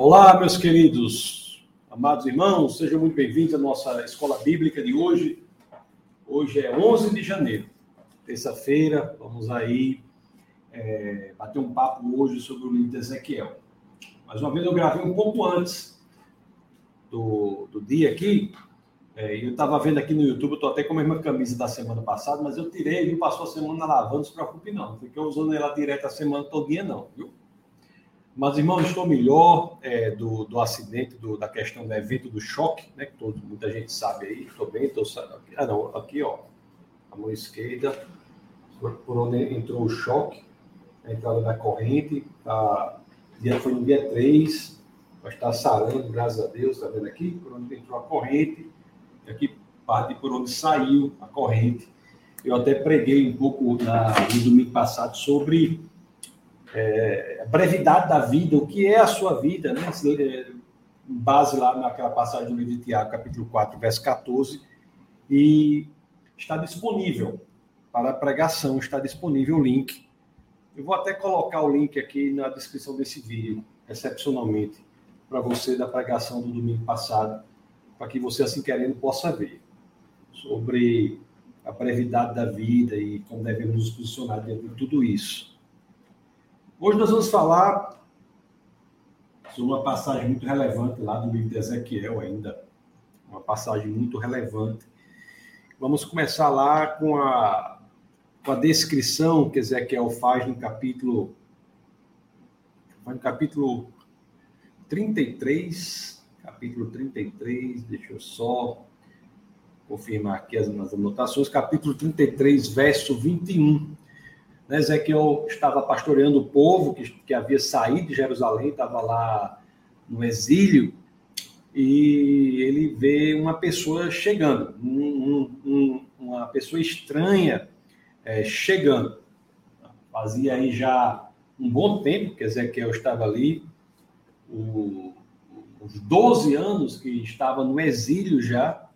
Olá, meus queridos, amados irmãos, sejam muito bem-vindos à nossa escola bíblica de hoje. Hoje é 11 de janeiro, terça-feira. Vamos aí é, bater um papo hoje sobre o livro de Ezequiel. Mais uma vez eu gravei um pouco antes do, do dia aqui. É, eu estava vendo aqui no YouTube, estou até com a mesma camisa da semana passada, mas eu tirei, não passou a semana lavando, não se preocupe não. Não fiquei usando ela direto a semana todinha não, viu? Mas, irmão, estou melhor é, do, do acidente, do, da questão do evento do choque, né? Que todo, muita gente sabe aí. Estou bem, estou. Ah, não, aqui, ó. A mão esquerda, por onde entrou o choque, a entrada da corrente. Tá, dia, foi no dia 3, mas está sarando, graças a Deus, está vendo aqui? Por onde entrou a corrente, e aqui parte por onde saiu a corrente. Eu até preguei um pouco na, no domingo passado sobre é, a brevidade da vida, o que é a sua vida, né? base lá naquela passagem do livro de Tiago, capítulo 4, verso 14, e está disponível para a pregação, está disponível o link. Eu vou até colocar o link aqui na descrição desse vídeo, excepcionalmente, para você da pregação do domingo passado, para que você, assim querendo, possa ver sobre a brevidade da vida e como devemos nos posicionar diante de tudo isso. Hoje nós vamos falar sobre uma passagem muito relevante lá do livro de Ezequiel ainda, uma passagem muito relevante. Vamos começar lá com a, com a descrição que Ezequiel faz no capítulo no capítulo 33, capítulo 33, deixa eu só confirmar aqui as, as anotações, capítulo 33, verso 21 né, Ezequiel estava pastoreando o povo que, que havia saído de Jerusalém, estava lá no exílio, e ele vê uma pessoa chegando, um, um, uma pessoa estranha é, chegando. Fazia aí já um bom tempo que Ezequiel estava ali, o, os 12 anos que estava no exílio já,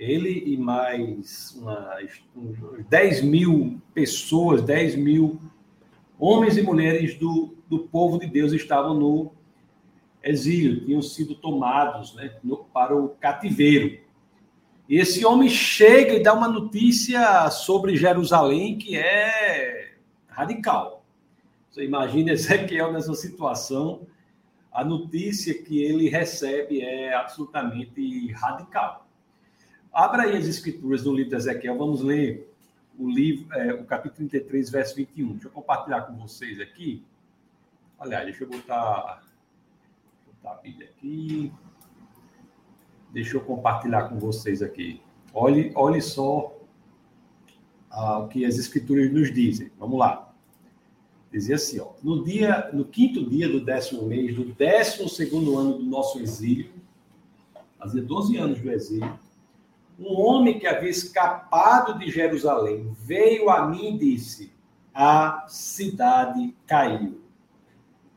ele e mais umas, uns 10 mil pessoas, 10 mil homens e mulheres do, do povo de Deus estavam no exílio, tinham sido tomados né, no, para o cativeiro. E esse homem chega e dá uma notícia sobre Jerusalém que é radical. Você imagina Ezequiel nessa situação, a notícia que ele recebe é absolutamente radical. Abra aí as escrituras do livro de Ezequiel, vamos ler o livro, é, o capítulo 33, verso 21. Deixa eu compartilhar com vocês aqui. Aliás, deixa eu botar, botar a Bíblia aqui. Deixa eu compartilhar com vocês aqui. Olhe, olhe só ah, o que as escrituras nos dizem. Vamos lá. Dizia assim, ó, no dia, no quinto dia do décimo mês, do décimo segundo ano do nosso exílio, fazia 12 anos do exílio, um homem que havia escapado de Jerusalém veio a mim e disse: A cidade caiu.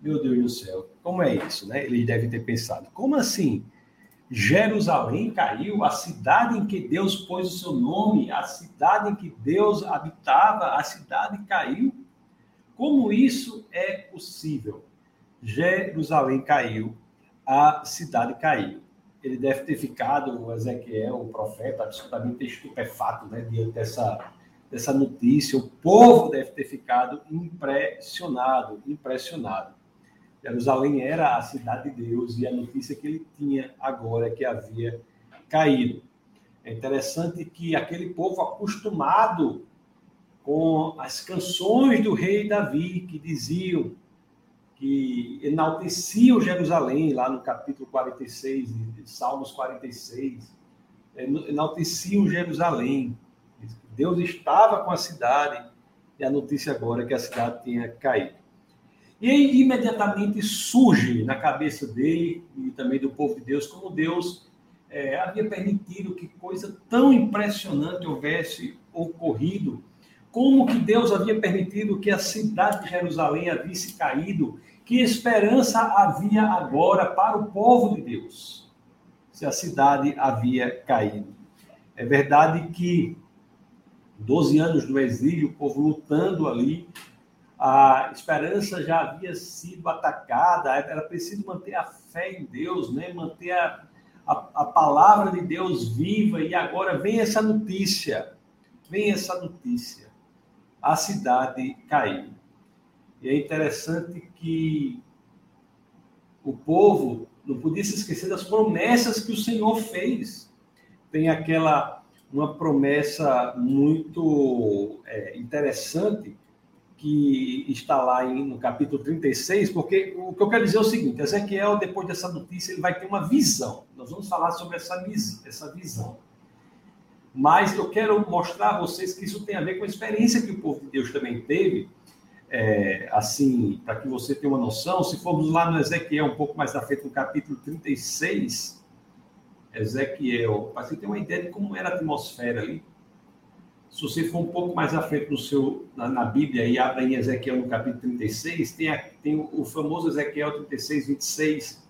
Meu Deus do céu, como é isso, né? Devem ter pensado: como assim? Jerusalém caiu, a cidade em que Deus pôs o seu nome, a cidade em que Deus habitava, a cidade caiu. Como isso é possível? Jerusalém caiu, a cidade caiu ele deve ter ficado, o Ezequiel, o profeta, absolutamente estupefato né, diante dessa, dessa notícia. O povo deve ter ficado impressionado, impressionado. Jerusalém era a cidade de Deus e a notícia que ele tinha agora é que havia caído. É interessante que aquele povo acostumado com as canções do rei Davi, que diziam que enalteciam Jerusalém, lá no capítulo 46, Salmos 46, enalteciam Jerusalém. Deus estava com a cidade, e a notícia agora é que a cidade tinha caído. E aí, imediatamente surge na cabeça dele e também do povo de Deus, como Deus é, havia permitido que coisa tão impressionante houvesse ocorrido, como que Deus havia permitido que a cidade de Jerusalém havia caído que esperança havia agora para o povo de Deus, se a cidade havia caído? É verdade que 12 anos do exílio, o povo lutando ali, a esperança já havia sido atacada, era preciso manter a fé em Deus, né? manter a, a, a palavra de Deus viva. E agora vem essa notícia, vem essa notícia. A cidade caiu. E é interessante que o povo não podia se esquecer das promessas que o Senhor fez. Tem aquela uma promessa muito é, interessante que está lá em, no capítulo 36, porque o que eu quero dizer é o seguinte: Ezequiel, depois dessa notícia, ele vai ter uma visão. Nós vamos falar sobre essa, essa visão. Mas eu quero mostrar a vocês que isso tem a ver com a experiência que o povo de Deus também teve. É, assim, para que você tenha uma noção, se formos lá no Ezequiel, um pouco mais à frente, no capítulo 36, Ezequiel, para você ter uma ideia de como era a atmosfera ali. Se você for um pouco mais à frente no seu, na, na Bíblia e abre em Ezequiel no capítulo 36, tem, a, tem o, o famoso Ezequiel 36, 26,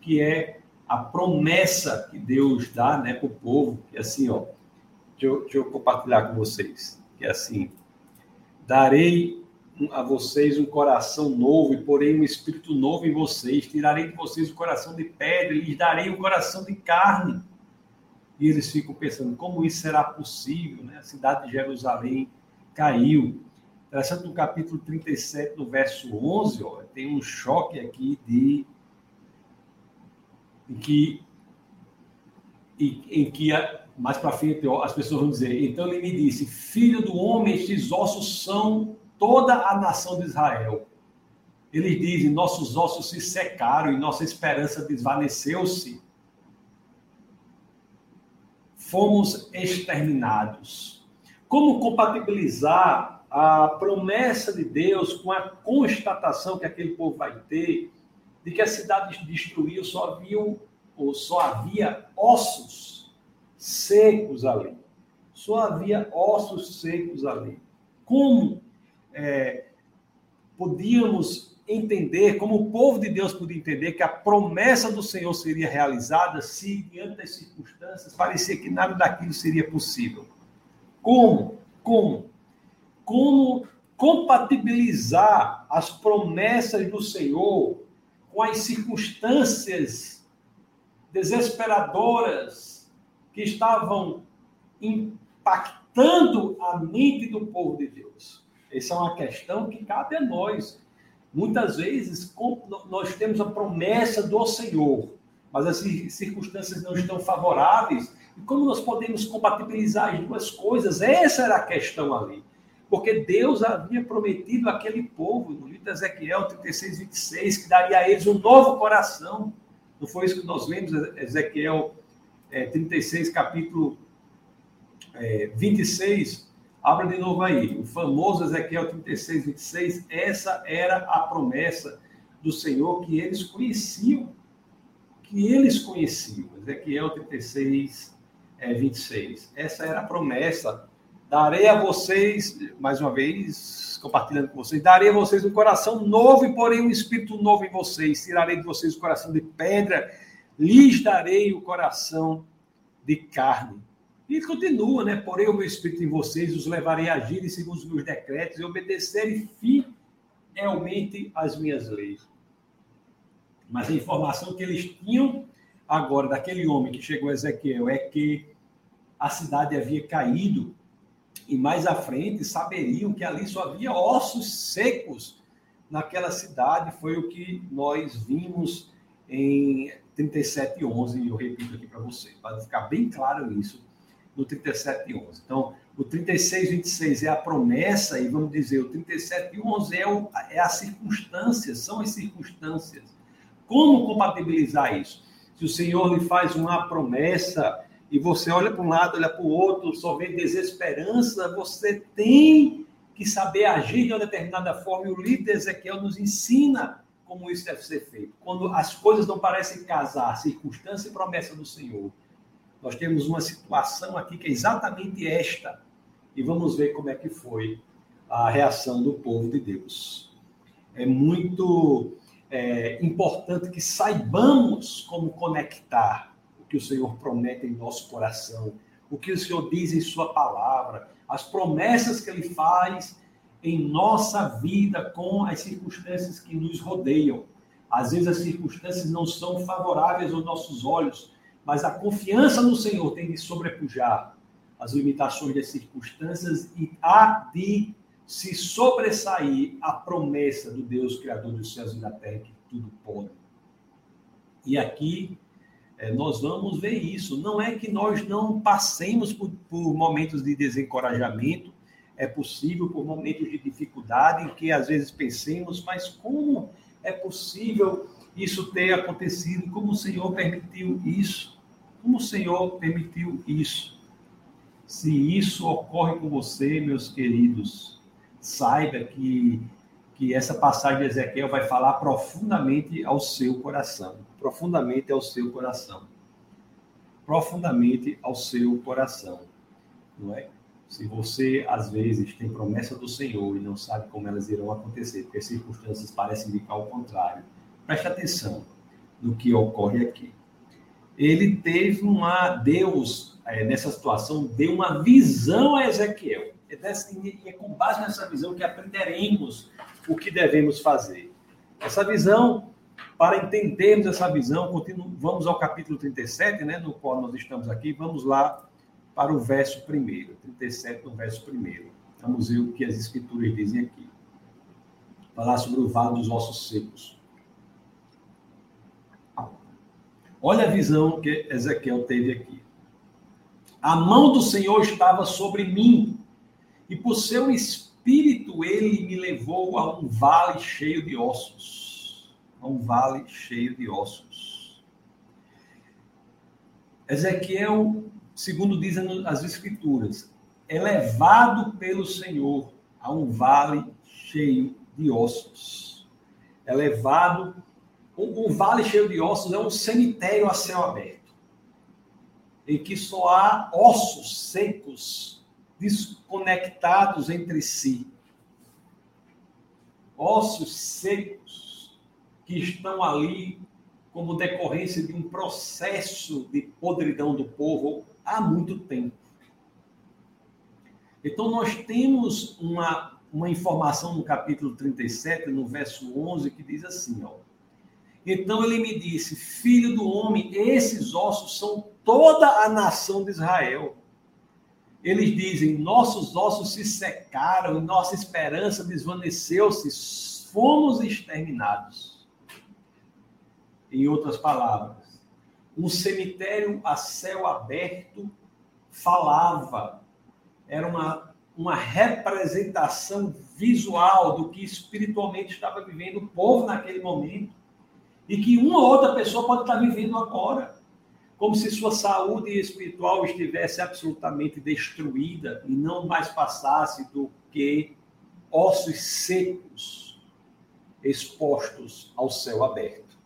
que é a promessa que Deus dá né, para o povo, que é assim, ó, deixa eu, deixa eu compartilhar com vocês, que é assim, darei a vocês um coração novo e porém um espírito novo em vocês, tirarei de vocês o coração de pedra e lhes darei um coração de carne e eles ficam pensando como isso será possível, né? A cidade de Jerusalém caiu. Interessante no capítulo 37, no verso 11, ó, tem um choque aqui de em que em que mais para frente ó, as pessoas vão dizer, então ele me disse, filho do homem, estes ossos são toda a nação de Israel. Eles dizem, nossos ossos se secaram e nossa esperança desvaneceu-se fomos exterminados. Como compatibilizar a promessa de Deus com a constatação que aquele povo vai ter de que a cidade destruiu só havia, ou só havia ossos secos ali. Só havia ossos secos ali. Como é, podíamos entender, como o povo de Deus podia entender que a promessa do Senhor seria realizada se, diante das circunstâncias, parecia que nada daquilo seria possível. Como? Como? Como compatibilizar as promessas do Senhor com as circunstâncias desesperadoras que estavam impactando a mente do povo de Deus? Essa é uma questão que cabe a nós Muitas vezes nós temos a promessa do Senhor, mas as circunstâncias não estão favoráveis. E como nós podemos compatibilizar as duas coisas? Essa era a questão ali. Porque Deus havia prometido àquele povo, no livro de Ezequiel 36, 26, que daria a eles um novo coração. Não foi isso que nós lemos, Ezequiel é, 36, capítulo é, 26? Abra de novo aí, o famoso Ezequiel 36, 26. Essa era a promessa do Senhor que eles conheciam. Que eles conheciam. Ezequiel 36, é, 26. Essa era a promessa. Darei a vocês, mais uma vez, compartilhando com vocês, darei a vocês um coração novo e porém um espírito novo em vocês. Tirarei de vocês o coração de pedra, lhes darei o coração de carne e continua, né? Porém, o meu espírito em vocês os levarei a agirem segundo os meus decretos e obedecerem fielmente as minhas leis. Mas a informação que eles tinham agora daquele homem que chegou a Ezequiel é que a cidade havia caído e mais à frente saberiam que ali só havia ossos secos naquela cidade. Foi o que nós vimos em 37:11 e eu repito aqui para vocês, para ficar bem claro isso no 37,11. Então, o 36,26 é a promessa, e vamos dizer, o 37,11 é, o, é a circunstância, são as circunstâncias. Como compatibilizar isso? Se o Senhor lhe faz uma promessa e você olha para um lado, olha para o outro, só vê desesperança, você tem que saber agir de uma determinada forma. E o de Ezequiel nos ensina como isso deve ser feito. Quando as coisas não parecem casar, circunstância e promessa do Senhor, nós temos uma situação aqui que é exatamente esta, e vamos ver como é que foi a reação do povo de Deus. É muito é, importante que saibamos como conectar o que o Senhor promete em nosso coração, o que o Senhor diz em Sua palavra, as promessas que Ele faz em nossa vida com as circunstâncias que nos rodeiam. Às vezes as circunstâncias não são favoráveis aos nossos olhos, mas a confiança no Senhor tem de sobrepujar as limitações das circunstâncias e há de se sobressair a promessa do Deus Criador dos céus e da terra que tudo pode. E aqui é, nós vamos ver isso. Não é que nós não passemos por, por momentos de desencorajamento, é possível por momentos de dificuldade em que às vezes pensemos, mas como é possível isso ter acontecido? Como o Senhor permitiu isso? Como o Senhor permitiu isso? Se isso ocorre com você, meus queridos, saiba que, que essa passagem de Ezequiel vai falar profundamente ao seu coração. Profundamente ao seu coração. Profundamente ao seu coração. Não é? Se você, às vezes, tem promessa do Senhor e não sabe como elas irão acontecer, porque as circunstâncias parecem indicar o contrário, preste atenção no que ocorre aqui. Ele teve uma. Deus, é, nessa situação, deu uma visão a Ezequiel. E é com base nessa visão que aprenderemos o que devemos fazer. Essa visão, para entendermos essa visão, vamos ao capítulo 37, né, no qual nós estamos aqui, vamos lá para o verso primeiro, 37 no verso primeiro. Vamos ver o que as escrituras dizem aqui. Falar sobre o vale dos ossos secos. Olha a visão que Ezequiel teve aqui. A mão do Senhor estava sobre mim, e por seu espírito ele me levou a um vale cheio de ossos. A um vale cheio de ossos. Ezequiel segundo dizem as Escrituras, é levado pelo Senhor a um vale cheio de ossos. É levado. Um, um vale cheio de ossos é um cemitério a céu aberto, em que só há ossos secos, desconectados entre si. Ossos secos que estão ali como decorrência de um processo de podridão do povo há muito tempo. Então, nós temos uma, uma informação no capítulo 37, no verso 11, que diz assim: ó. Então ele me disse: Filho do homem, esses ossos são toda a nação de Israel. Eles dizem: Nossos ossos se secaram nossa esperança desvaneceu-se, fomos exterminados. Em outras palavras, um cemitério a céu aberto falava. Era uma, uma representação visual do que espiritualmente estava vivendo o povo naquele momento. E que uma ou outra pessoa pode estar vivendo agora. Como se sua saúde espiritual estivesse absolutamente destruída e não mais passasse do que ossos secos expostos ao céu aberto.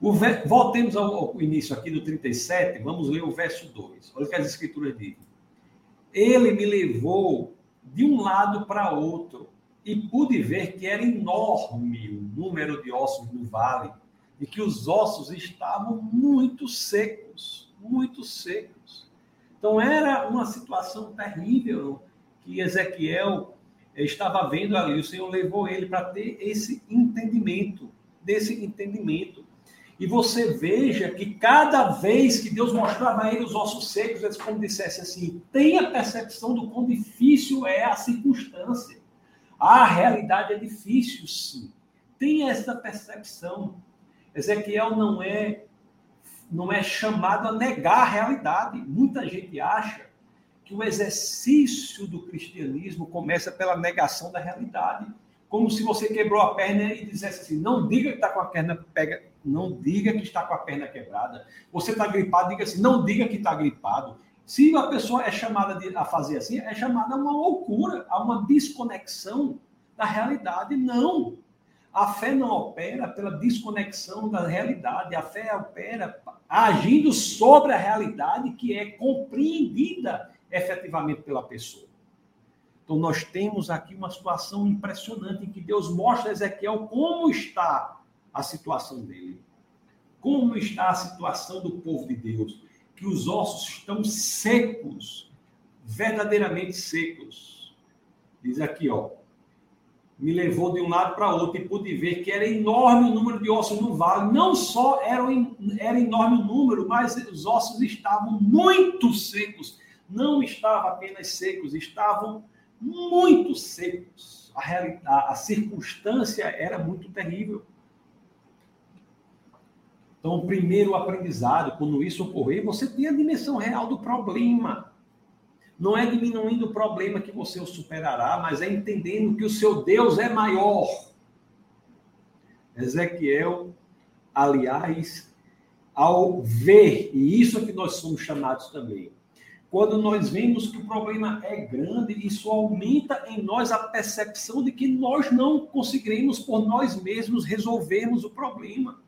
O, voltemos ao, início aqui do 37, vamos ler o verso 2. Olha o que as escrituras dizem. Ele me levou de um lado para outro e pude ver que era enorme o número de ossos no vale e que os ossos estavam muito secos, muito secos. Então era uma situação terrível que Ezequiel estava vendo ali. O Senhor levou ele para ter esse entendimento, desse entendimento. E você veja que cada vez que Deus mostrava a ele os ossos secos, eles como dissesse assim, tenha percepção do quão difícil é a circunstância. A realidade é difícil, sim. Tenha essa percepção. Ezequiel não é não é chamado a negar a realidade. Muita gente acha que o exercício do cristianismo começa pela negação da realidade. Como se você quebrou a perna e dissesse assim: não diga que está com a perna pega, não diga que está com a perna quebrada. Você está gripado, diga assim, não diga que está gripado. Se uma pessoa é chamada de, a fazer assim, é chamada a uma loucura, a uma desconexão da realidade. Não. A fé não opera pela desconexão da realidade. A fé opera agindo sobre a realidade que é compreendida efetivamente pela pessoa. Então, nós temos aqui uma situação impressionante em que Deus mostra a Ezequiel como está a situação dele. Como está a situação do povo de Deus? Que os ossos estão secos, verdadeiramente secos. Diz aqui, ó. me levou de um lado para outro e pude ver que era enorme o número de ossos no vale. Não só era, era enorme o número, mas os ossos estavam muito secos. Não estavam apenas secos, estavam muito secos. A, a, a circunstância era muito terrível. Então, o primeiro aprendizado, quando isso ocorrer, você tem a dimensão real do problema. Não é diminuindo o problema que você o superará, mas é entendendo que o seu Deus é maior. Ezequiel, aliás, ao ver, e isso é que nós somos chamados também, quando nós vemos que o problema é grande, isso aumenta em nós a percepção de que nós não conseguiremos por nós mesmos resolvermos o problema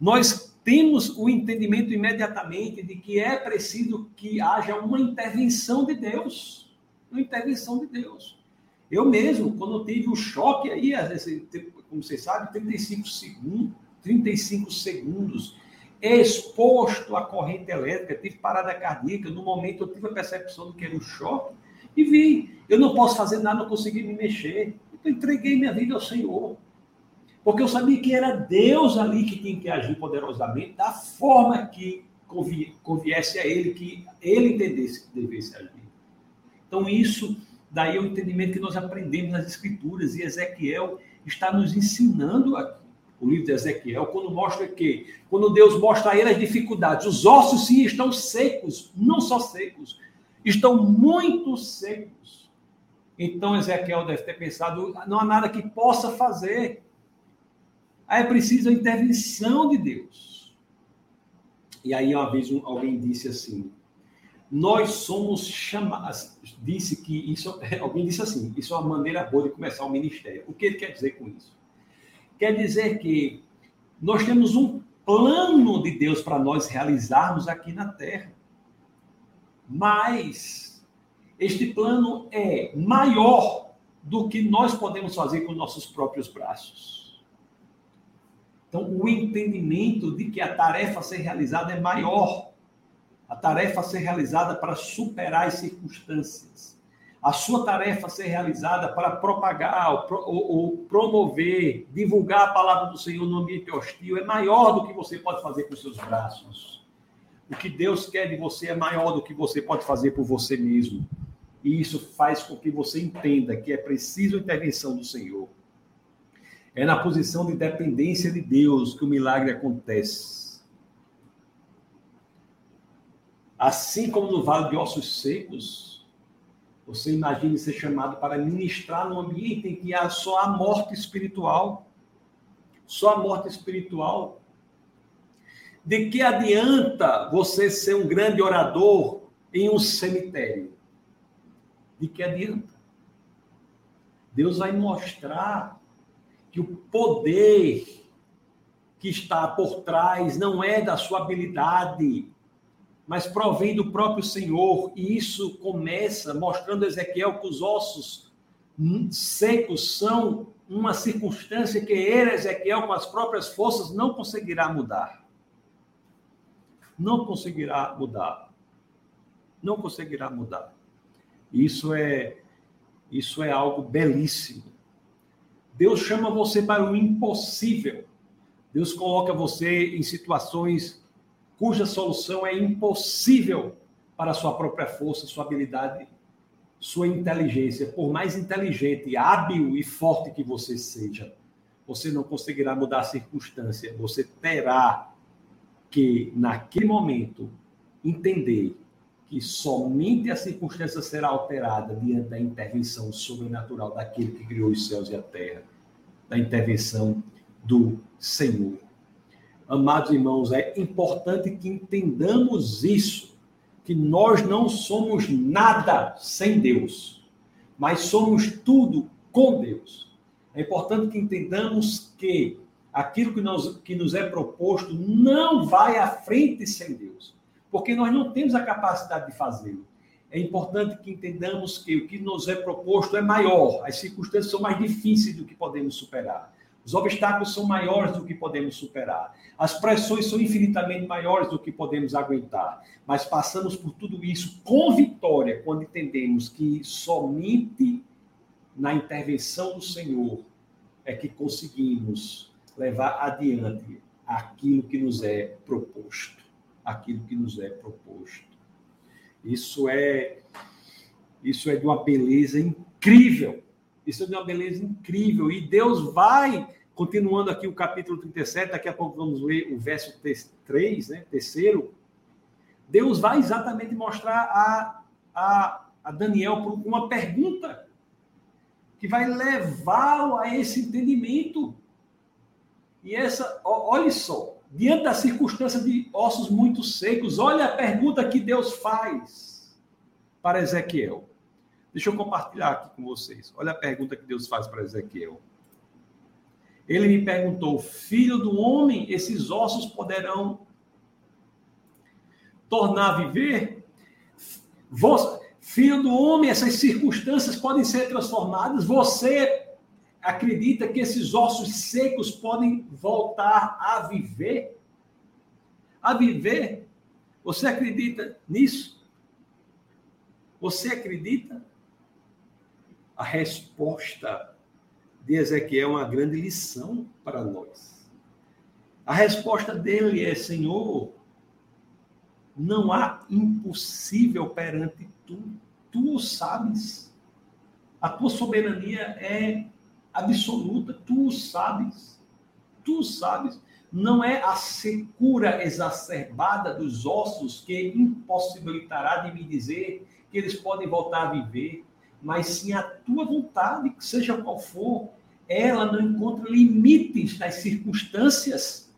nós temos o entendimento imediatamente de que é preciso que haja uma intervenção de Deus. Uma intervenção de Deus. Eu mesmo, quando tive o choque aí, como vocês sabem, 35 segundos, 35 segundos, exposto à corrente elétrica, tive parada cardíaca, no momento eu tive a percepção do que era um choque, e vi, eu não posso fazer nada, não consegui me mexer. Então entreguei minha vida ao Senhor. Porque eu sabia que era Deus ali que tinha que agir poderosamente, da forma que conviesse a ele, que ele entendesse que devesse agir. Então, isso daí é o entendimento que nós aprendemos nas Escrituras, e Ezequiel está nos ensinando aqui. O livro de Ezequiel, quando mostra que, quando Deus mostra a ele as dificuldades, os ossos sim estão secos, não só secos, estão muito secos. Então Ezequiel deve ter pensado: não há nada que possa fazer. Aí é preciso a intervenção de Deus. E aí, uma vez, alguém disse assim: Nós somos chamados. Disse que isso. Alguém disse assim: Isso é uma maneira boa de começar o ministério. O que ele quer dizer com isso? Quer dizer que nós temos um plano de Deus para nós realizarmos aqui na terra. Mas este plano é maior do que nós podemos fazer com nossos próprios braços. Então, o entendimento de que a tarefa a ser realizada é maior. A tarefa a ser realizada para superar as circunstâncias. A sua tarefa a ser realizada para propagar ou, ou promover, divulgar a palavra do Senhor no ambiente hostil é maior do que você pode fazer com seus braços. O que Deus quer de você é maior do que você pode fazer por você mesmo. E isso faz com que você entenda que é preciso a intervenção do Senhor. É na posição de dependência de Deus que o milagre acontece. Assim como no vale de ossos secos, você imagine ser chamado para ministrar num ambiente em que há só a morte espiritual. Só a morte espiritual. De que adianta você ser um grande orador em um cemitério? De que adianta? Deus vai mostrar que o poder que está por trás não é da sua habilidade, mas provém do próprio Senhor. E isso começa mostrando a Ezequiel que os ossos secos são uma circunstância que ele, Ezequiel, com as próprias forças, não conseguirá mudar. Não conseguirá mudar. Não conseguirá mudar. Isso é isso é algo belíssimo. Deus chama você para o impossível. Deus coloca você em situações cuja solução é impossível para a sua própria força, sua habilidade, sua inteligência. Por mais inteligente, hábil e forte que você seja, você não conseguirá mudar a circunstância. Você terá que, naquele momento, entender que somente a circunstância será alterada diante da intervenção sobrenatural daquele que criou os céus e a terra, da intervenção do Senhor. Amados irmãos, é importante que entendamos isso, que nós não somos nada sem Deus, mas somos tudo com Deus. É importante que entendamos que aquilo que, nós, que nos é proposto não vai à frente sem Deus porque nós não temos a capacidade de fazê-lo. É importante que entendamos que o que nos é proposto é maior, as circunstâncias são mais difíceis do que podemos superar. Os obstáculos são maiores do que podemos superar. As pressões são infinitamente maiores do que podemos aguentar. Mas passamos por tudo isso com vitória quando entendemos que somente na intervenção do Senhor, é que conseguimos levar adiante aquilo que nos é proposto. Aquilo que nos é proposto. Isso é isso é de uma beleza incrível. Isso é de uma beleza incrível. E Deus vai, continuando aqui o capítulo 37, daqui a pouco vamos ler o verso 3, né? Terceiro. Deus vai exatamente mostrar a, a, a Daniel uma pergunta que vai levá-lo a esse entendimento. E essa, olhe só, diante da circunstância de ossos muito secos, olha a pergunta que Deus faz para Ezequiel. Deixa eu compartilhar aqui com vocês. Olha a pergunta que Deus faz para Ezequiel. Ele me perguntou: Filho do homem, esses ossos poderão tornar a viver? Filho do homem, essas circunstâncias podem ser transformadas. Você acredita que esses ossos secos podem voltar a viver? A viver? Você acredita nisso? Você acredita? A resposta de Ezequiel é uma grande lição para nós. A resposta dele é: Senhor, não há impossível perante tu. Tu o sabes. A tua soberania é absoluta. Tu sabes. Tu sabes. Não é a secura exacerbada dos ossos que impossibilitará de me dizer que eles podem voltar a viver, mas sim a tua vontade, que seja qual for, ela não encontra limites nas circunstâncias.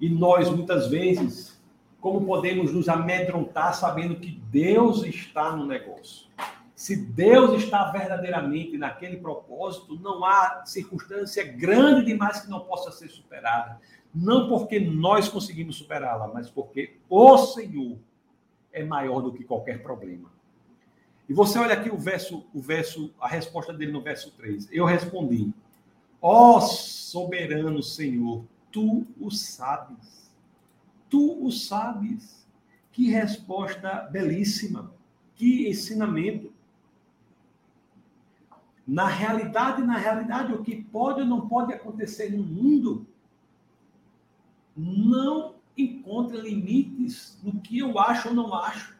E nós, muitas vezes, como podemos nos amedrontar sabendo que Deus está no negócio? Se Deus está verdadeiramente naquele propósito, não há circunstância grande demais que não possa ser superada. Não porque nós conseguimos superá-la, mas porque o Senhor é maior do que qualquer problema. E você olha aqui o verso, o verso, a resposta dele no verso 3. Eu respondi: Ó oh, soberano Senhor, tu o sabes Tu o sabes. Que resposta belíssima. Que ensinamento. Na realidade, na realidade, o que pode ou não pode acontecer no mundo não encontra limites no que eu acho ou não acho.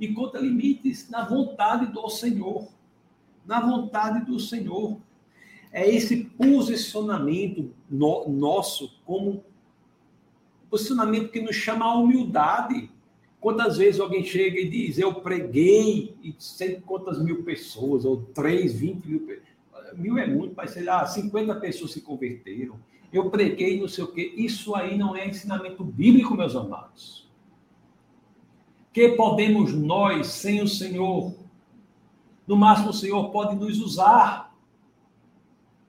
Encontra limites na vontade do Senhor. Na vontade do Senhor. É esse posicionamento no, nosso como posicionamento que nos chama a humildade. Quantas vezes alguém chega e diz, eu preguei e sei quantas mil pessoas, ou três, vinte mil pessoas. Mil é muito, mas sei lá, 50 pessoas se converteram. Eu preguei não sei o quê. Isso aí não é ensinamento bíblico, meus amados. Que podemos nós sem o Senhor? No máximo, o Senhor pode nos usar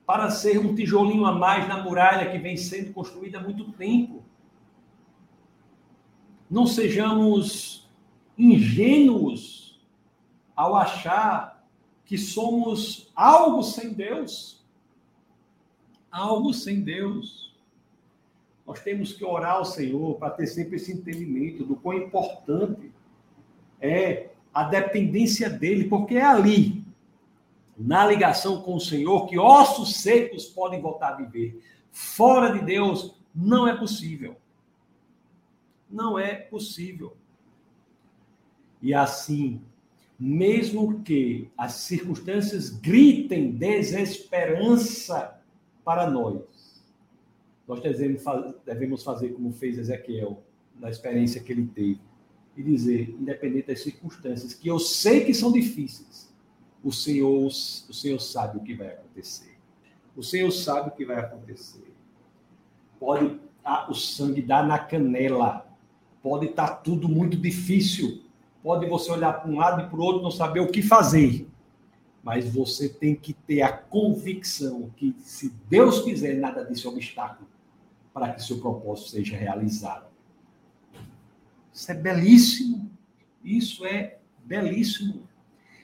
para ser um tijolinho a mais na muralha que vem sendo construída há muito tempo não sejamos ingênuos ao achar que somos algo sem Deus. Algo sem Deus. Nós temos que orar ao Senhor para ter sempre esse entendimento do quão importante é a dependência dele, porque é ali, na ligação com o Senhor, que ossos secos podem voltar a viver. Fora de Deus, não é possível não é possível. E assim, mesmo que as circunstâncias gritem desesperança para nós, nós devemos fazer como fez Ezequiel na experiência que ele teve e dizer, independente das circunstâncias, que eu sei que são difíceis, o Senhor, o Senhor sabe o que vai acontecer. O Senhor sabe o que vai acontecer. Pode o sangue dar na canela, pode estar tá tudo muito difícil, pode você olhar para um lado e para o outro não saber o que fazer. Mas você tem que ter a convicção que, se Deus quiser, nada disso é obstáculo para que seu propósito seja realizado. Isso é belíssimo. Isso é belíssimo.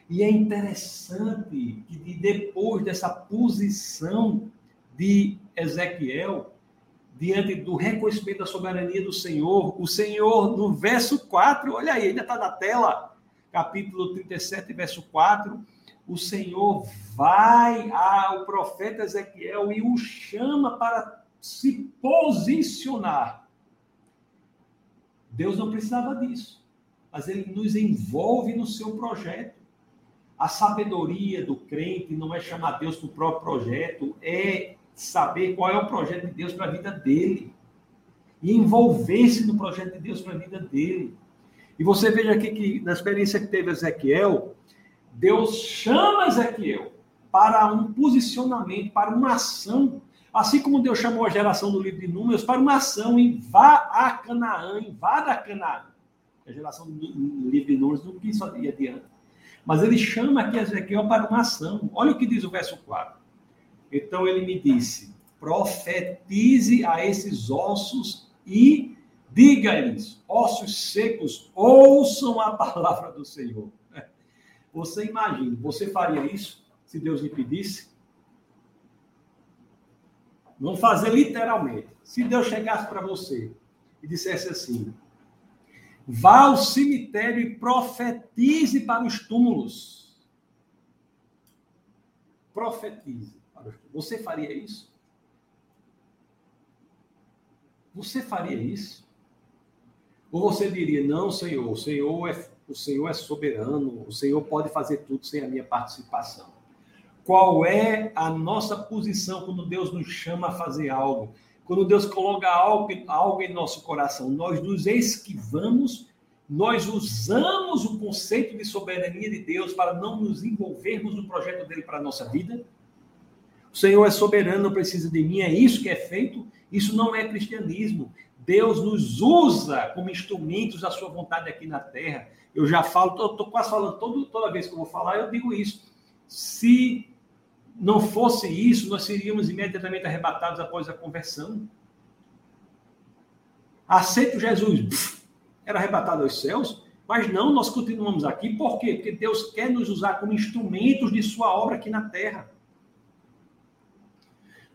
E é interessante que depois dessa posição de Ezequiel, diante do reconhecimento da soberania do Senhor, o Senhor, no verso 4, olha aí, ainda está na tela, capítulo 37, verso 4, o Senhor vai ao profeta Ezequiel e o chama para se posicionar. Deus não precisava disso, mas ele nos envolve no seu projeto. A sabedoria do crente não é chamar Deus para o próprio projeto, é saber qual é o projeto de Deus para a vida dele e envolver-se no projeto de Deus para a vida dele. E você veja aqui que na experiência que teve Ezequiel, Deus chama Ezequiel para um posicionamento, para uma ação, assim como Deus chamou a geração do livro de Números para uma ação em vá a Canaã, invada a Canaã. A geração do livro de Números não quis ir adiante. Mas ele chama aqui Ezequiel para uma ação. Olha o que diz o verso 4. Então ele me disse: profetize a esses ossos e diga-lhes, ossos secos, ouçam a palavra do Senhor. Você imagina, você faria isso se Deus lhe pedisse? Vamos fazer literalmente. Se Deus chegasse para você e dissesse assim: vá ao cemitério e profetize para os túmulos. Profetize. Você faria isso? Você faria isso? Ou você diria, não, Senhor, o Senhor é, o Senhor é soberano, o Senhor pode fazer tudo sem a minha participação. Qual é a nossa posição quando Deus nos chama a fazer algo? Quando Deus coloca algo, algo em nosso coração, nós nos esquivamos, nós usamos o conceito de soberania de Deus para não nos envolvermos no projeto dele para a nossa vida? O Senhor é soberano, não precisa de mim, é isso que é feito. Isso não é cristianismo. Deus nos usa como instrumentos da sua vontade aqui na terra. Eu já falo, estou quase falando todo, toda vez que eu vou falar, eu digo isso. Se não fosse isso, nós seríamos imediatamente arrebatados após a conversão. Aceito Jesus, era arrebatado aos céus, mas não, nós continuamos aqui. Por quê? Porque Deus quer nos usar como instrumentos de sua obra aqui na terra.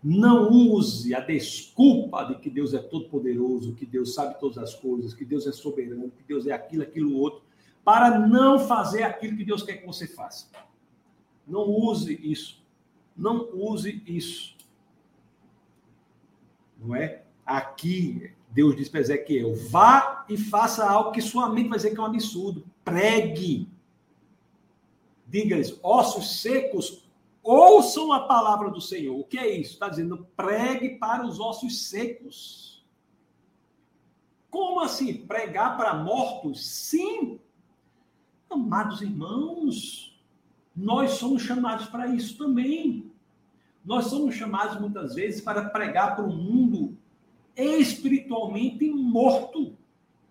Não use a desculpa de que Deus é todo-poderoso, que Deus sabe todas as coisas, que Deus é soberano, que Deus é aquilo, aquilo, outro, para não fazer aquilo que Deus quer que você faça. Não use isso. Não use isso. Não é? Aqui, Deus diz para Ezequiel: vá e faça algo que sua mente vai dizer que é um absurdo. Pregue. Diga-lhes: ossos secos, Ouçam a palavra do Senhor. O que é isso? Está dizendo, pregue para os ossos secos. Como assim? Pregar para mortos? Sim. Amados irmãos, nós somos chamados para isso também. Nós somos chamados muitas vezes para pregar para um mundo espiritualmente morto,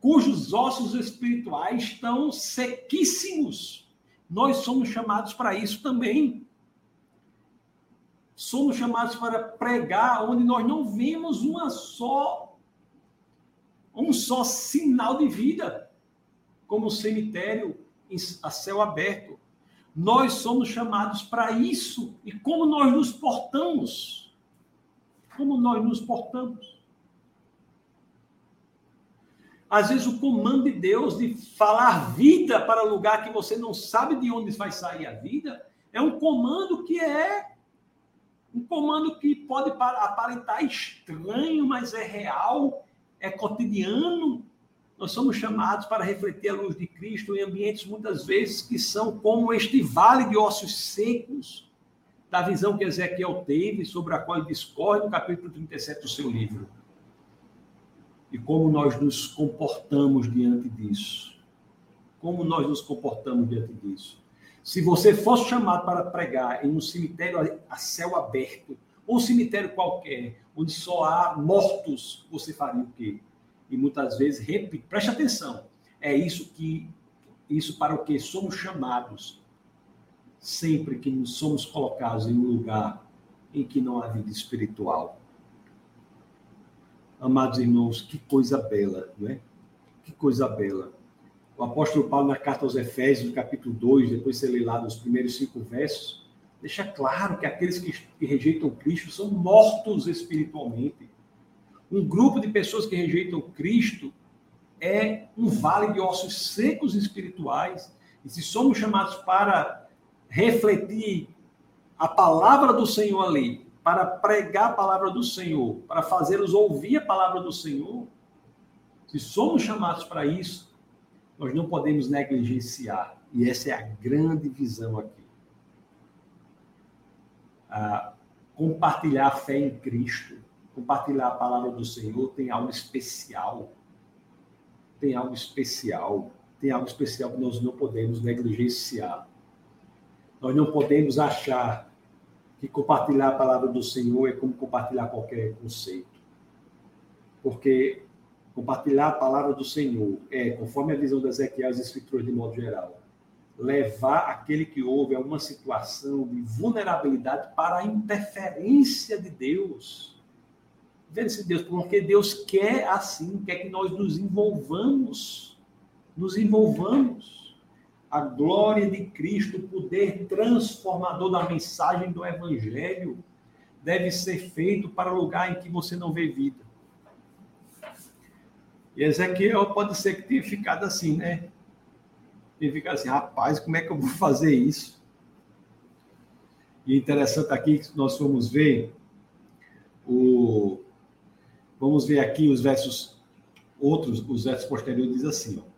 cujos ossos espirituais estão sequíssimos. Nós somos chamados para isso também somos chamados para pregar onde nós não vemos uma só um só sinal de vida, como o cemitério a céu aberto. Nós somos chamados para isso. E como nós nos portamos? Como nós nos portamos? Às vezes o comando de Deus de falar vida para lugar que você não sabe de onde vai sair a vida é um comando que é um comando que pode aparentar estranho, mas é real, é cotidiano. Nós somos chamados para refletir a luz de Cristo em ambientes muitas vezes que são como este vale de ossos secos, da visão que Ezequiel teve, sobre a qual ele discorre no capítulo 37 do seu livro. E como nós nos comportamos diante disso. Como nós nos comportamos diante disso. Se você fosse chamado para pregar em um cemitério a céu aberto, ou um cemitério qualquer, onde só há mortos, você faria o quê? E muitas vezes, repito, preste atenção, é isso que isso para o que somos chamados sempre que nos somos colocados em um lugar em que não há vida espiritual. Amados irmãos, que coisa bela, não é? Que coisa bela o apóstolo Paulo, na carta aos Efésios, no capítulo 2, depois você lê lá nos primeiros cinco versos, deixa claro que aqueles que, que rejeitam Cristo são mortos espiritualmente. Um grupo de pessoas que rejeitam Cristo é um vale de ossos secos espirituais. E se somos chamados para refletir a palavra do Senhor ali, para pregar a palavra do Senhor, para fazê-los ouvir a palavra do Senhor, se somos chamados para isso, nós não podemos negligenciar. E essa é a grande visão aqui. Ah, compartilhar a fé em Cristo, compartilhar a palavra do Senhor tem algo especial. Tem algo especial. Tem algo especial que nós não podemos negligenciar. Nós não podemos achar que compartilhar a palavra do Senhor é como compartilhar qualquer conceito. Porque compartilhar a palavra do Senhor é, conforme a visão de Ezequiel e as escrituras de modo geral, levar aquele que ouve a uma situação de vulnerabilidade para a interferência de Deus. Vendo-se Deus, porque Deus quer assim, quer que nós nos envolvamos, nos envolvamos a glória de Cristo, o poder transformador da mensagem do Evangelho, deve ser feito para lugar em que você não vê vida. E Ezequiel pode ser que tenha ficado assim, né? Tenha ficado assim, rapaz, como é que eu vou fazer isso? E interessante aqui que nós vamos ver o vamos ver aqui os versos outros, os versos posteriores diz assim, ó.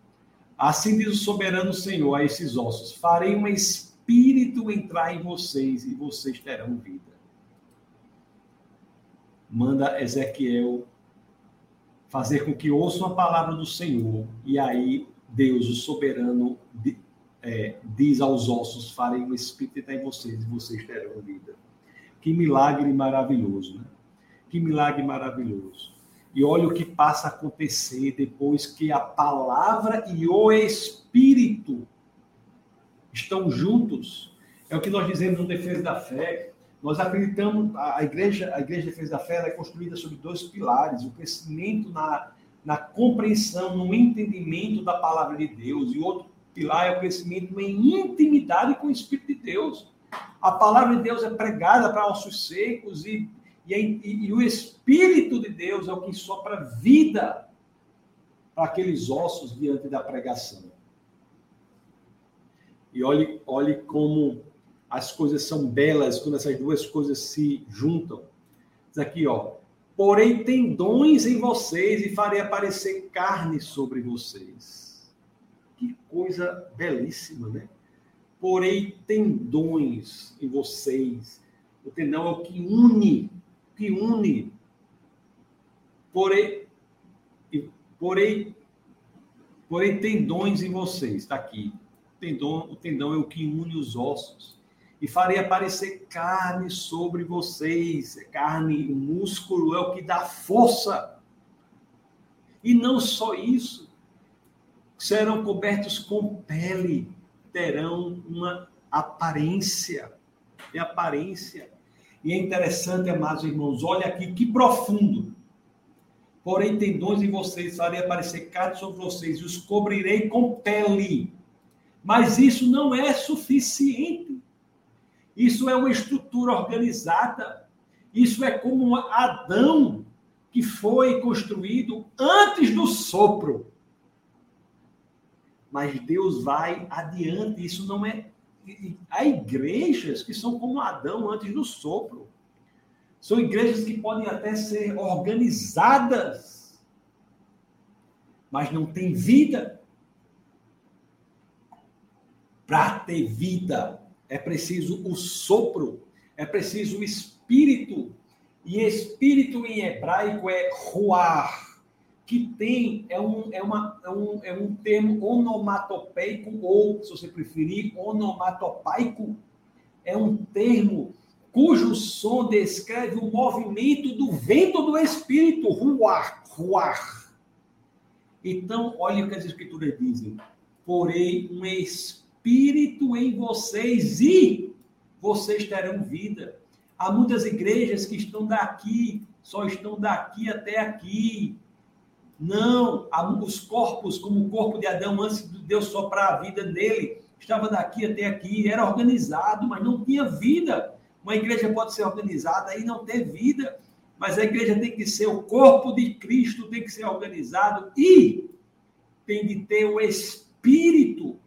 Assim diz o soberano Senhor a esses ossos: farei um espírito entrar em vocês e vocês terão vida. Manda Ezequiel fazer com que ouçam a palavra do Senhor, e aí Deus, o soberano, é, diz aos ossos: farei um espírito entrar em vocês e vocês terão vida. Que milagre maravilhoso, né? Que milagre maravilhoso. E olha o que passa a acontecer depois que a palavra e o Espírito estão juntos. É o que nós dizemos no Defesa da Fé. Nós acreditamos, a igreja, a igreja de Defesa da Fé é construída sobre dois pilares: o crescimento na, na compreensão, no entendimento da palavra de Deus, e outro pilar é o crescimento em intimidade com o Espírito de Deus. A palavra de Deus é pregada para ossos secos e e, e, e o Espírito de Deus é o que sopra vida para aqueles ossos diante da pregação. E olhe, olhe como as coisas são belas quando essas duas coisas se juntam. Diz aqui, ó. Porém, tendões em vocês e farei aparecer carne sobre vocês. Que coisa belíssima, né? Porém, tendões em vocês. O tendão é o que une que une. Porém, porém, porém tendões em vocês, está aqui. O tendão, o tendão é o que une os ossos. E farei aparecer carne sobre vocês. Carne, o músculo é o que dá força. E não só isso. Serão cobertos com pele, terão uma aparência. É aparência. E é interessante, amados irmãos, olha aqui que profundo. Porém, tendões em vocês, farei aparecer carne sobre vocês e os cobrirei com pele. Mas isso não é suficiente. Isso é uma estrutura organizada. Isso é como Adão que foi construído antes do sopro. Mas Deus vai adiante. Isso não é há igrejas que são como Adão antes do sopro. São igrejas que podem até ser organizadas, mas não têm vida. Para ter vida, é preciso o sopro, é preciso o espírito. E espírito em hebraico é ruar que tem é um, é, uma, é, um, é um termo onomatopeico, ou, se você preferir, onomatopaico. É um termo cujo som descreve o movimento do vento do espírito, ruar, ruar. Então, olha o que as escrituras dizem. Porém, um espírito em vocês e vocês terão vida. Há muitas igrejas que estão daqui, só estão daqui até aqui, não, os corpos, como o corpo de Adão, antes de Deus soprar a vida nele, estava daqui até aqui, era organizado, mas não tinha vida. Uma igreja pode ser organizada e não ter vida, mas a igreja tem que ser o corpo de Cristo, tem que ser organizado e tem de ter o espírito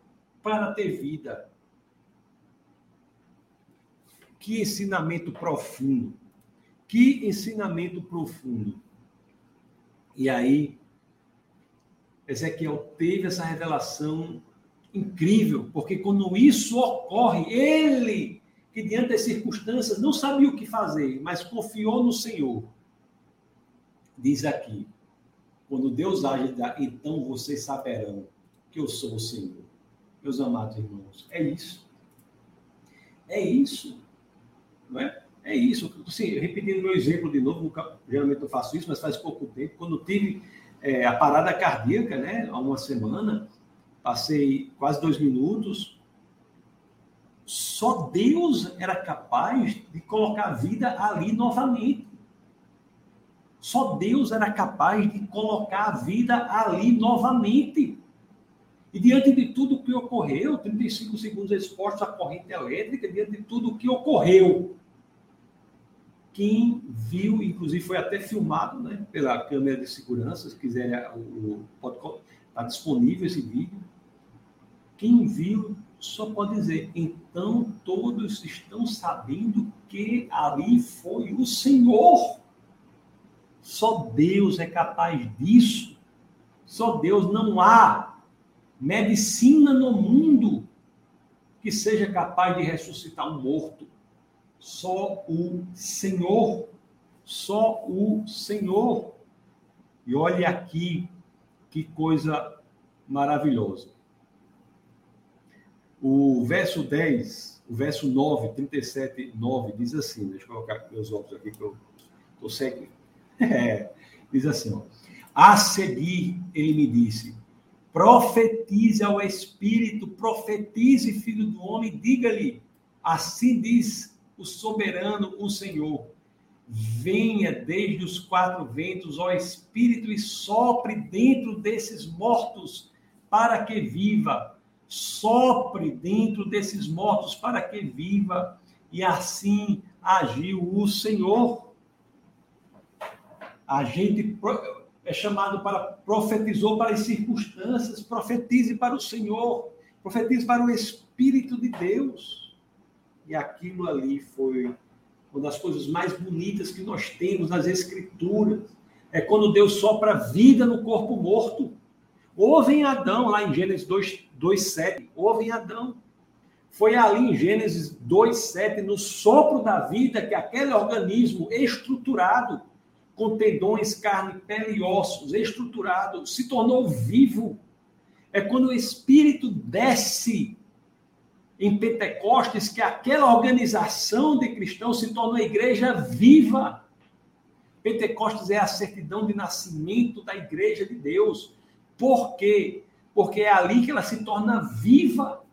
para ter vida. Que ensinamento profundo. Que ensinamento profundo. E aí, Ezequiel teve essa revelação incrível, porque quando isso ocorre, ele, que diante das circunstâncias não sabia o que fazer, mas confiou no Senhor, diz aqui: quando Deus age, então vocês saberão que eu sou o Senhor. Meus amados irmãos, é isso. É isso. Não é? É isso. Assim, repetindo meu exemplo de novo, geralmente eu faço isso, mas faz pouco tempo. Quando tive é, a parada cardíaca, né, há uma semana, passei quase dois minutos. Só Deus era capaz de colocar a vida ali novamente. Só Deus era capaz de colocar a vida ali novamente. E diante de tudo o que ocorreu, 35 segundos expostos à corrente elétrica, diante de tudo o que ocorreu, quem viu, inclusive foi até filmado né, pela câmera de segurança, se quiser, o, está disponível esse vídeo. Quem viu só pode dizer, então todos estão sabendo que ali foi o Senhor. Só Deus é capaz disso. Só Deus não há medicina no mundo que seja capaz de ressuscitar um morto. Só o Senhor. Só o Senhor. E olhe aqui que coisa maravilhosa. O verso 10, o verso 9, 37, 9, diz assim: deixa eu colocar meus óculos aqui que eu estou cego. É, diz assim: ó, a seguir, ele me disse: profetize ao Espírito, profetize, filho do homem, diga-lhe: assim diz o soberano, o Senhor. Venha desde os quatro ventos, ó Espírito, e sopre dentro desses mortos, para que viva. Sopre dentro desses mortos, para que viva. E assim agiu o Senhor a gente é chamado para profetizou para as circunstâncias, profetize para o Senhor, profetize para o Espírito de Deus. E aquilo ali foi uma das coisas mais bonitas que nós temos nas Escrituras. É quando Deus sopra vida no corpo morto. Houve em Adão, lá em Gênesis 2, 2 7, houve em Adão. Foi ali em Gênesis 2, 7, no sopro da vida, que aquele organismo estruturado com tendões, carne, pele e ossos, estruturado, se tornou vivo. É quando o Espírito desce em Pentecostes que aquela organização de cristãos se torna uma igreja viva. Pentecostes é a certidão de nascimento da igreja de Deus. Por quê? Porque é ali que ela se torna viva.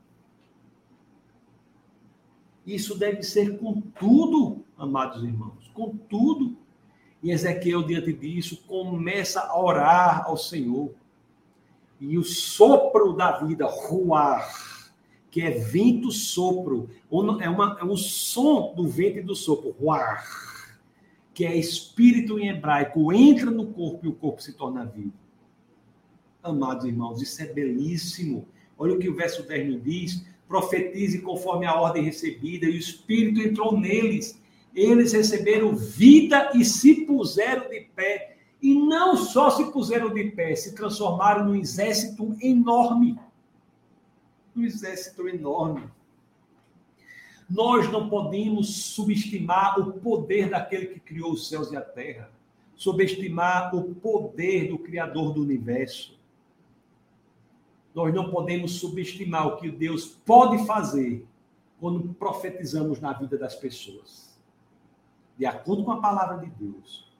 Isso deve ser com tudo, amados irmãos, com tudo. E Ezequiel, diante disso, começa a orar ao Senhor. E o sopro da vida, ruar, que é vento sopro, é, uma, é um som do vento e do sopro, ruar, que é espírito em hebraico, entra no corpo e o corpo se torna vivo. Amados irmãos, isso é belíssimo. Olha o que o verso 10 nos diz: profetize conforme a ordem recebida, e o espírito entrou neles eles receberam vida e se puseram de pé. E não só se puseram de pé, se transformaram num exército enorme. Um exército enorme. Nós não podemos subestimar o poder daquele que criou os céus e a terra, subestimar o poder do Criador do universo. Nós não podemos subestimar o que Deus pode fazer quando profetizamos na vida das pessoas de acordo com a palavra de Deus,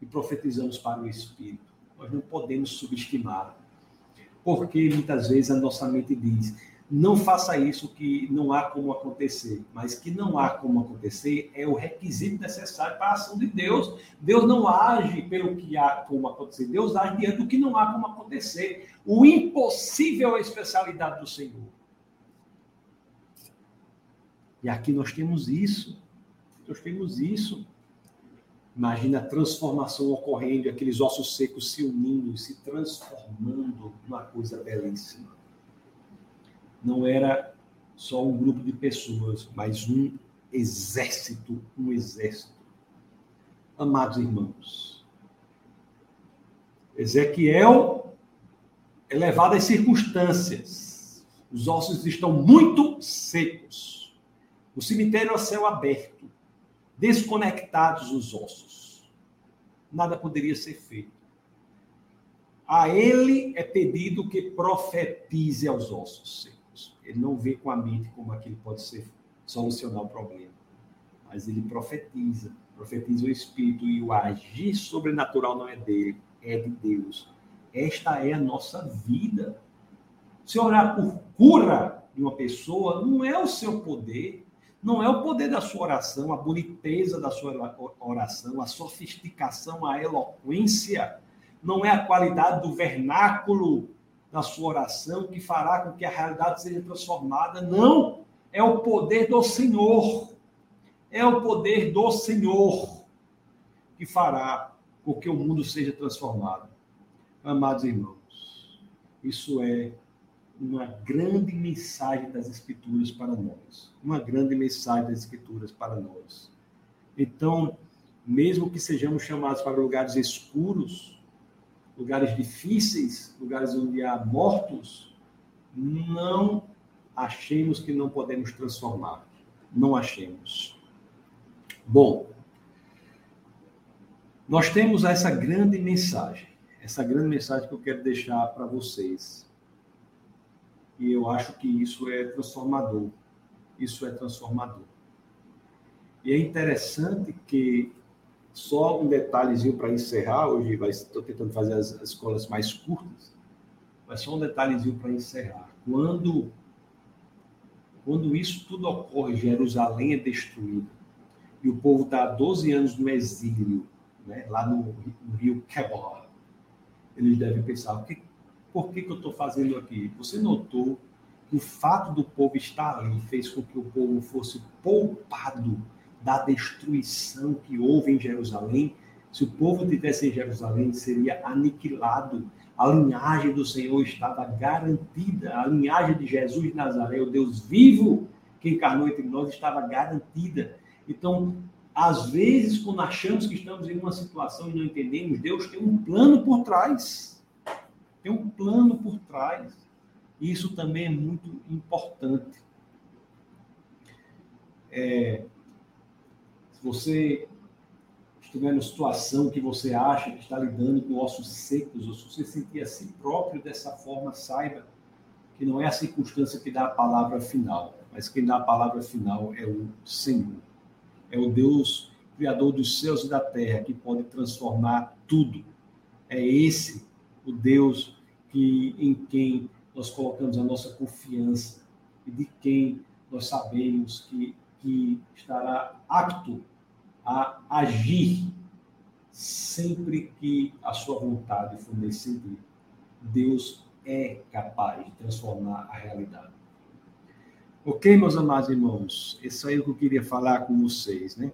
e profetizamos para o Espírito. Nós não podemos subestimar. Porque muitas vezes a nossa mente diz: não faça isso que não há como acontecer. Mas que não há como acontecer é o requisito necessário para a ação de Deus. Deus não age pelo que há como acontecer. Deus age diante do que não há como acontecer. O impossível é a especialidade do Senhor. E aqui nós temos isso. Nós temos isso. Imagina a transformação ocorrendo, aqueles ossos secos se unindo, se transformando numa coisa belíssima. Não era só um grupo de pessoas, mas um exército, um exército. Amados irmãos, Ezequiel é levado às circunstâncias. Os ossos estão muito secos. O cemitério a céu aberto. Desconectados os ossos. Nada poderia ser feito. A ele é pedido que profetize aos ossos secos. Ele não vê com a mente como aquilo pode ser solucionar o problema. Mas ele profetiza, profetiza o Espírito e o agir sobrenatural não é dele, é de Deus. Esta é a nossa vida. Se orar por cura de uma pessoa, não é o seu poder, não é o poder da sua oração, a boniteza da sua oração, a sofisticação, a eloquência, não é a qualidade do vernáculo da sua oração que fará com que a realidade seja transformada, não é o poder do Senhor. É o poder do Senhor que fará com que o mundo seja transformado. Amados irmãos, isso é uma grande mensagem das Escrituras para nós. Uma grande mensagem das Escrituras para nós. Então, mesmo que sejamos chamados para lugares escuros, lugares difíceis, lugares onde há mortos, não achemos que não podemos transformar. Não achemos. Bom, nós temos essa grande mensagem, essa grande mensagem que eu quero deixar para vocês. E eu acho que isso é transformador. Isso é transformador. E é interessante que só um detalhezinho para encerrar, hoje estou tentando fazer as, as escolas mais curtas, mas só um detalhezinho para encerrar. Quando quando isso tudo ocorre, Jerusalém é destruída. E o povo está 12 anos no exílio, né, lá no, no rio Quebor. Eles devem pensar, por que, por que, que eu estou fazendo aqui? Você notou que o fato do povo estar ali fez com que o povo fosse poupado da destruição que houve em Jerusalém? Se o povo tivesse em Jerusalém, seria aniquilado a linhagem do Senhor estava garantida, a linhagem de Jesus de Nazaré, o Deus vivo que encarnou entre nós, estava garantida. Então, às vezes, quando achamos que estamos em uma situação e não entendemos, Deus tem um plano por trás. Tem um plano por trás. E isso também é muito importante. É, se você estiver numa situação que você acha que está lidando com ossos secos, ou se você sentir a si próprio dessa forma, saiba que não é a circunstância que dá a palavra final, mas quem dá a palavra final é o Senhor. É o Deus Criador dos céus e da terra que pode transformar tudo. É esse o Deus que, em quem nós colocamos a nossa confiança e de quem nós sabemos que, que estará apto a agir sempre que a sua vontade for sentido. Deus é capaz de transformar a realidade. Ok, meus amados irmãos, isso aí é o que eu queria falar com vocês, né?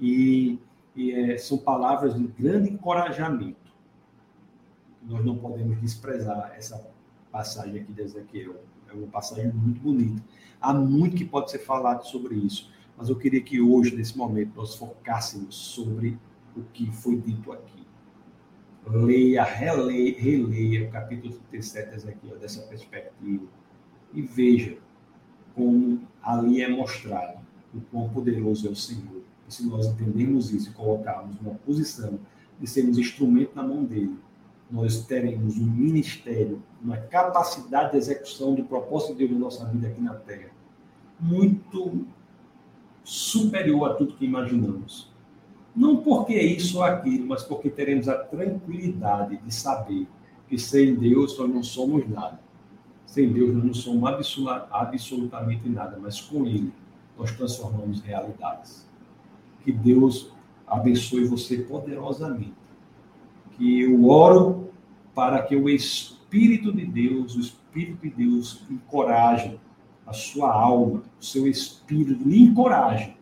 E, e é, são palavras de grande encorajamento. Nós não podemos desprezar essa passagem aqui de Ezequiel. É uma passagem muito bonita. Há muito que pode ser falado sobre isso mas eu queria que hoje, nesse momento, nós focássemos sobre o que foi dito aqui. Leia, releia, releia o capítulo 37 Ezequiel dessa perspectiva e veja como ali é mostrado o quão poderoso é o Senhor. E se nós entendemos isso e colocarmos uma posição de sermos instrumento na mão dele, nós teremos um ministério, uma capacidade de execução do propósito de Deus na nossa vida aqui na Terra muito superior a tudo que imaginamos. Não porque é isso ou aquilo, mas porque teremos a tranquilidade de saber que sem Deus nós não somos nada. Sem Deus nós não somos absolutamente nada, mas com Ele nós transformamos realidades. Que Deus abençoe você poderosamente. Que eu oro para que o Espírito de Deus, o Espírito de Deus, encoraje a sua alma, o seu espírito, lhe encoraje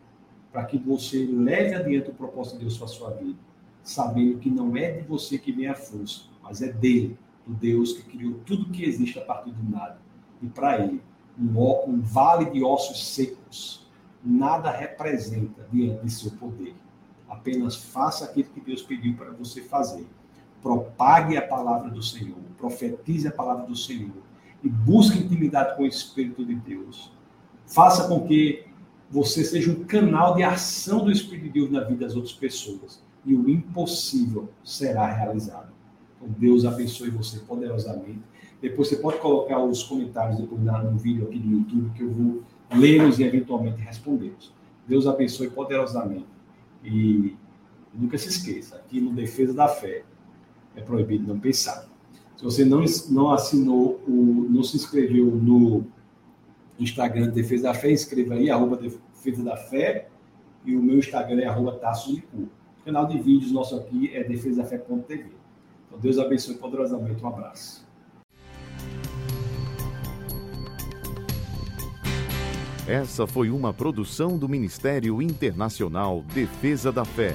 para que você leve adiante o propósito de Deus para a sua vida, sabendo que não é de você que vem a força, mas é dele, do Deus que criou tudo que existe a partir do nada. E para ele, um, um vale de ossos secos, nada representa diante de seu poder. Apenas faça aquilo que Deus pediu para você fazer. Propague a palavra do Senhor, profetize a palavra do Senhor e busque intimidade com o Espírito de Deus. Faça com que você seja um canal de ação do Espírito de Deus na vida das outras pessoas. E o impossível será realizado. Então, Deus abençoe você poderosamente. Depois você pode colocar os comentários depois no vídeo aqui do YouTube, que eu vou lê-los e eventualmente respondê-los. Deus abençoe poderosamente. E nunca se esqueça, aqui no Defesa da Fé é proibido não pensar. Se você não, não assinou, o, não se inscreveu no Instagram Defesa da Fé, inscreva aí, arroba Defesa da Fé, e o meu Instagram é arroba Tasso de Cu. O canal de vídeos nosso aqui é defesafé.tv. Então Deus abençoe poderosamente, um abraço. Essa foi uma produção do Ministério Internacional Defesa da Fé,